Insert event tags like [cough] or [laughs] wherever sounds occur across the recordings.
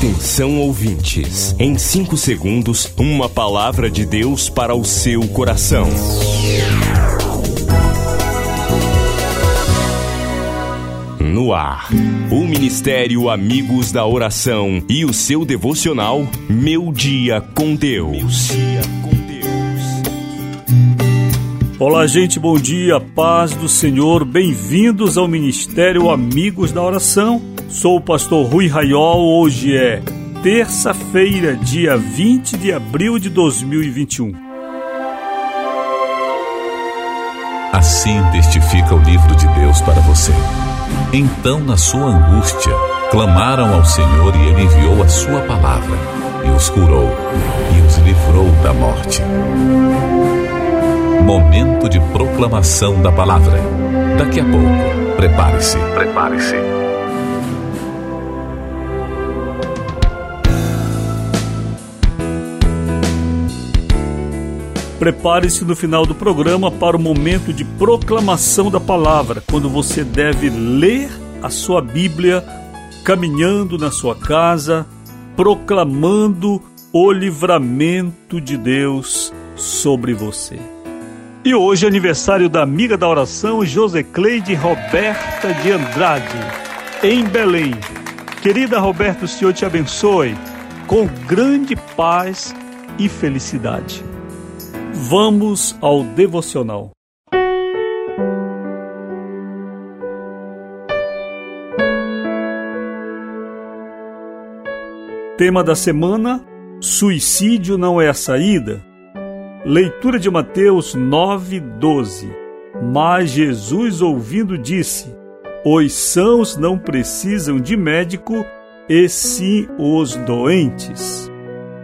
Atenção ouvintes, em 5 segundos, uma palavra de Deus para o seu coração. No ar, o Ministério Amigos da Oração e o seu devocional Meu Dia com Deus. Olá, gente, bom dia, paz do Senhor, bem-vindos ao Ministério Amigos da Oração. Sou o pastor Rui Raiol, hoje é terça-feira, dia 20 de abril de 2021. Assim testifica o livro de Deus para você. Então, na sua angústia, clamaram ao Senhor e ele enviou a sua palavra e os curou e os livrou da morte. Momento de proclamação da palavra. Daqui a pouco, prepare-se, prepare-se. Prepare-se no final do programa para o momento de proclamação da palavra, quando você deve ler a sua Bíblia caminhando na sua casa, proclamando o livramento de Deus sobre você. E hoje é aniversário da amiga da oração Josecleide Roberta de Andrade, em Belém. Querida Roberta, o Senhor te abençoe com grande paz e felicidade. Vamos ao devocional. Tema da semana: Suicídio não é a saída? Leitura de Mateus 9:12. Mas Jesus, ouvindo, disse: Os sãos não precisam de médico, e sim os doentes.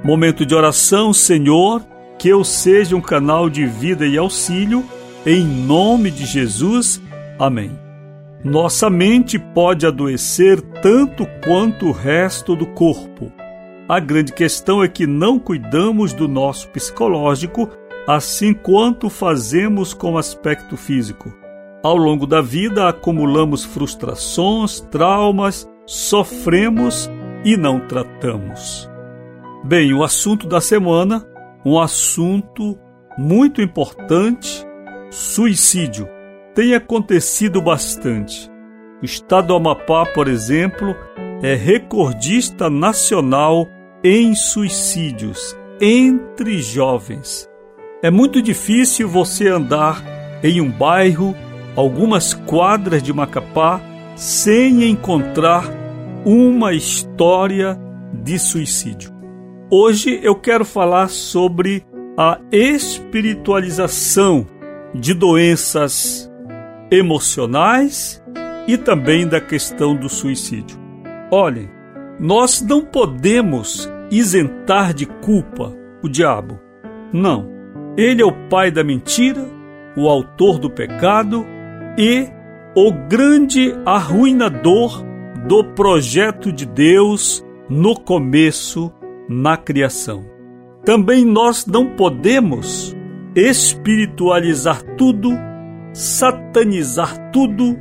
Momento de oração, Senhor que eu seja um canal de vida e auxílio, em nome de Jesus. Amém. Nossa mente pode adoecer tanto quanto o resto do corpo. A grande questão é que não cuidamos do nosso psicológico assim quanto fazemos com o aspecto físico. Ao longo da vida acumulamos frustrações, traumas, sofremos e não tratamos. Bem, o assunto da semana um assunto muito importante: suicídio. Tem acontecido bastante. O estado do Amapá, por exemplo, é recordista nacional em suicídios entre jovens. É muito difícil você andar em um bairro, algumas quadras de Macapá, sem encontrar uma história de suicídio. Hoje eu quero falar sobre a espiritualização de doenças emocionais e também da questão do suicídio. Olhem, nós não podemos isentar de culpa o diabo. Não. Ele é o pai da mentira, o autor do pecado e o grande arruinador do projeto de Deus no começo na criação. Também nós não podemos espiritualizar tudo, satanizar tudo,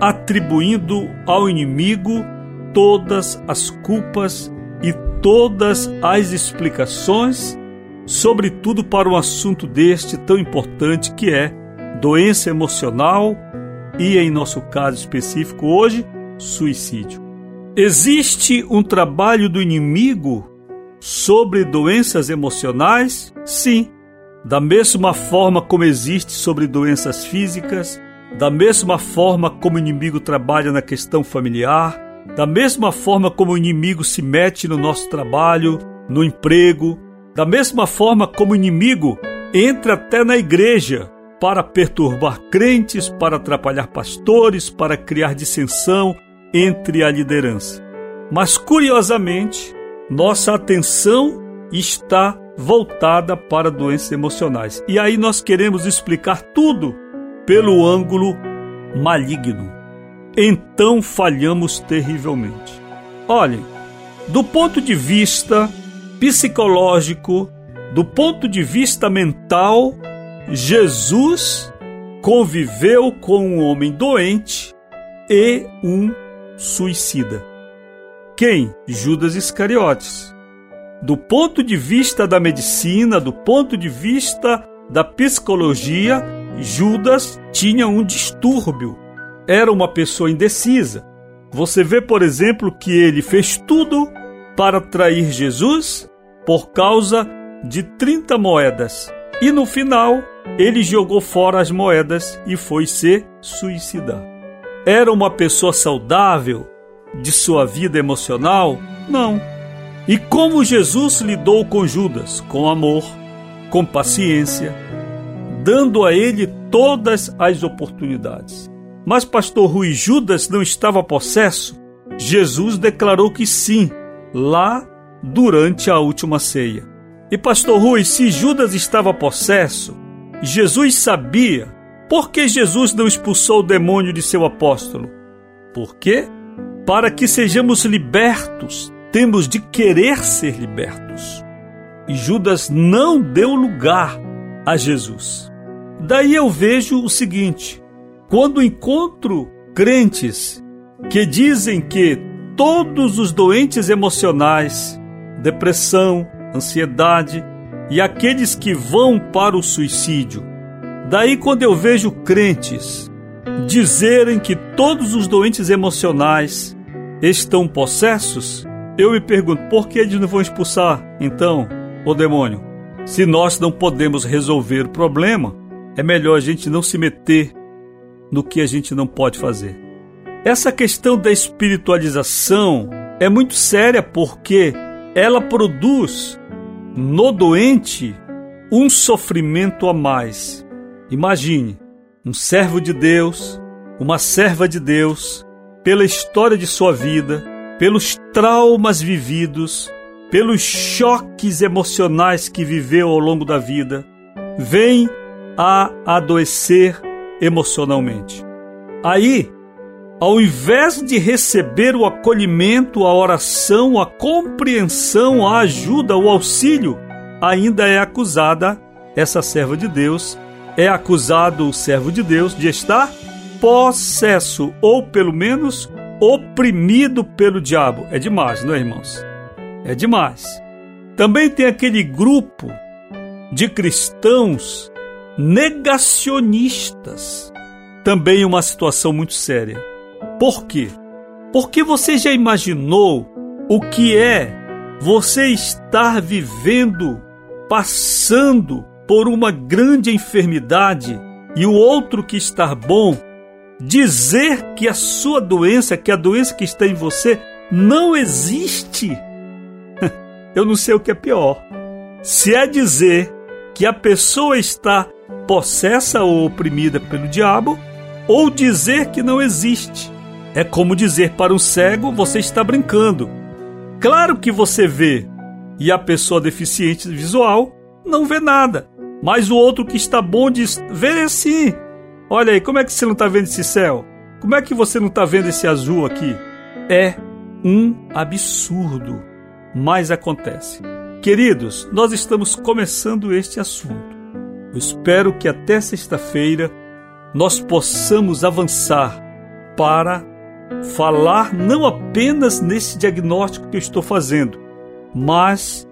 atribuindo ao inimigo todas as culpas e todas as explicações, sobretudo para um assunto deste tão importante que é doença emocional e, em nosso caso específico hoje, suicídio. Existe um trabalho do inimigo sobre doenças emocionais? Sim. Da mesma forma como existe sobre doenças físicas, da mesma forma como o inimigo trabalha na questão familiar, da mesma forma como o inimigo se mete no nosso trabalho, no emprego, da mesma forma como o inimigo entra até na igreja para perturbar crentes, para atrapalhar pastores, para criar dissensão entre a liderança. Mas curiosamente, nossa atenção está voltada para doenças emocionais. E aí nós queremos explicar tudo pelo ângulo maligno. Então falhamos terrivelmente. Olhem, do ponto de vista psicológico, do ponto de vista mental, Jesus conviveu com um homem doente e um suicida. Quem? Judas Iscariotes. Do ponto de vista da medicina, do ponto de vista da psicologia, Judas tinha um distúrbio. Era uma pessoa indecisa. Você vê, por exemplo, que ele fez tudo para trair Jesus por causa de 30 moedas. E no final, ele jogou fora as moedas e foi se suicidar. Era uma pessoa saudável de sua vida emocional? Não. E como Jesus lidou com Judas? Com amor, com paciência, dando a ele todas as oportunidades. Mas, pastor Rui, Judas não estava possesso? Jesus declarou que sim, lá durante a última ceia. E, pastor Rui, se Judas estava possesso, Jesus sabia por que Jesus não expulsou o demônio de seu apóstolo. Por quê? Para que sejamos libertos, temos de querer ser libertos. E Judas não deu lugar a Jesus. Daí eu vejo o seguinte: quando encontro crentes que dizem que todos os doentes emocionais, depressão, ansiedade e aqueles que vão para o suicídio, daí quando eu vejo crentes dizerem que todos os doentes emocionais estão possessos, eu me pergunto por que eles não vão expulsar então o demônio? Se nós não podemos resolver o problema, é melhor a gente não se meter no que a gente não pode fazer. Essa questão da espiritualização é muito séria porque ela produz no doente um sofrimento a mais. Imagine um servo de Deus, uma serva de Deus, pela história de sua vida, pelos traumas vividos, pelos choques emocionais que viveu ao longo da vida, vem a adoecer emocionalmente. Aí, ao invés de receber o acolhimento, a oração, a compreensão, a ajuda, o auxílio, ainda é acusada essa serva de Deus, é acusado o servo de Deus de estar possesso ou pelo menos oprimido pelo diabo. É demais, não é, irmãos? É demais. Também tem aquele grupo de cristãos negacionistas. Também uma situação muito séria. Por quê? Porque você já imaginou o que é você estar vivendo, passando por uma grande enfermidade e o outro que está bom dizer que a sua doença, que a doença que está em você não existe? [laughs] Eu não sei o que é pior. Se é dizer que a pessoa está possessa ou oprimida pelo diabo, ou dizer que não existe. É como dizer para um cego: você está brincando. Claro que você vê, e a pessoa deficiente visual não vê nada. Mas o outro que está bom diz: vê sim. Olha aí, como é que você não está vendo esse céu? Como é que você não está vendo esse azul aqui? É um absurdo, mas acontece. Queridos, nós estamos começando este assunto. Eu espero que até sexta-feira nós possamos avançar para falar não apenas nesse diagnóstico que eu estou fazendo, mas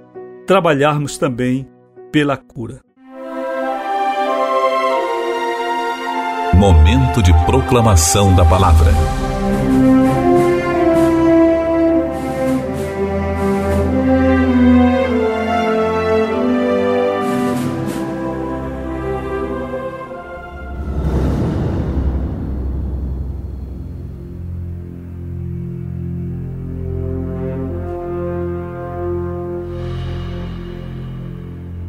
trabalharmos também pela cura. Momento de proclamação da palavra.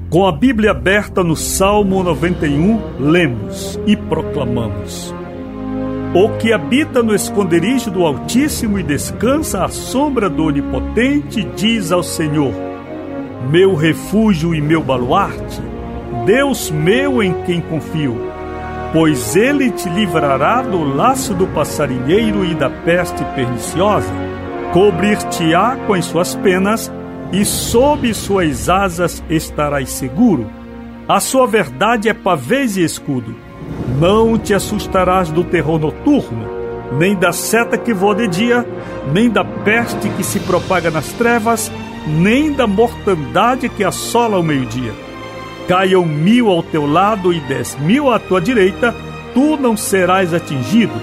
Com a Bíblia aberta no Salmo 91, lemos e proclamamos: O que habita no esconderijo do Altíssimo e descansa à sombra do Onipotente, diz ao Senhor: Meu refúgio e meu baluarte, Deus meu em quem confio. Pois ele te livrará do laço do passarinheiro e da peste perniciosa, cobrir-te-á com as suas penas e sob suas asas estarás seguro. A sua verdade é pavês e escudo. Não te assustarás do terror noturno, nem da seta que voa de dia, nem da peste que se propaga nas trevas, nem da mortandade que assola ao meio-dia. Caiam mil ao teu lado e dez mil à tua direita, tu não serás atingido.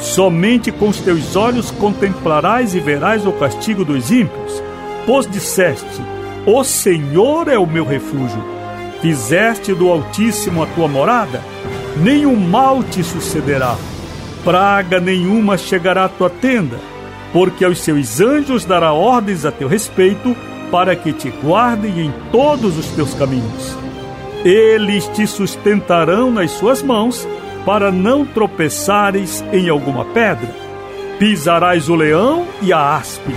Somente com os teus olhos contemplarás e verás o castigo dos ímpios, pois disseste: O Senhor é o meu refúgio. Fizeste do Altíssimo a tua morada, nenhum mal te sucederá praga nenhuma chegará à tua tenda, porque aos seus anjos dará ordens a teu respeito, para que te guardem em todos os teus caminhos. Eles te sustentarão nas suas mãos, para não tropeçares em alguma pedra. Pisarás o leão e a áspide,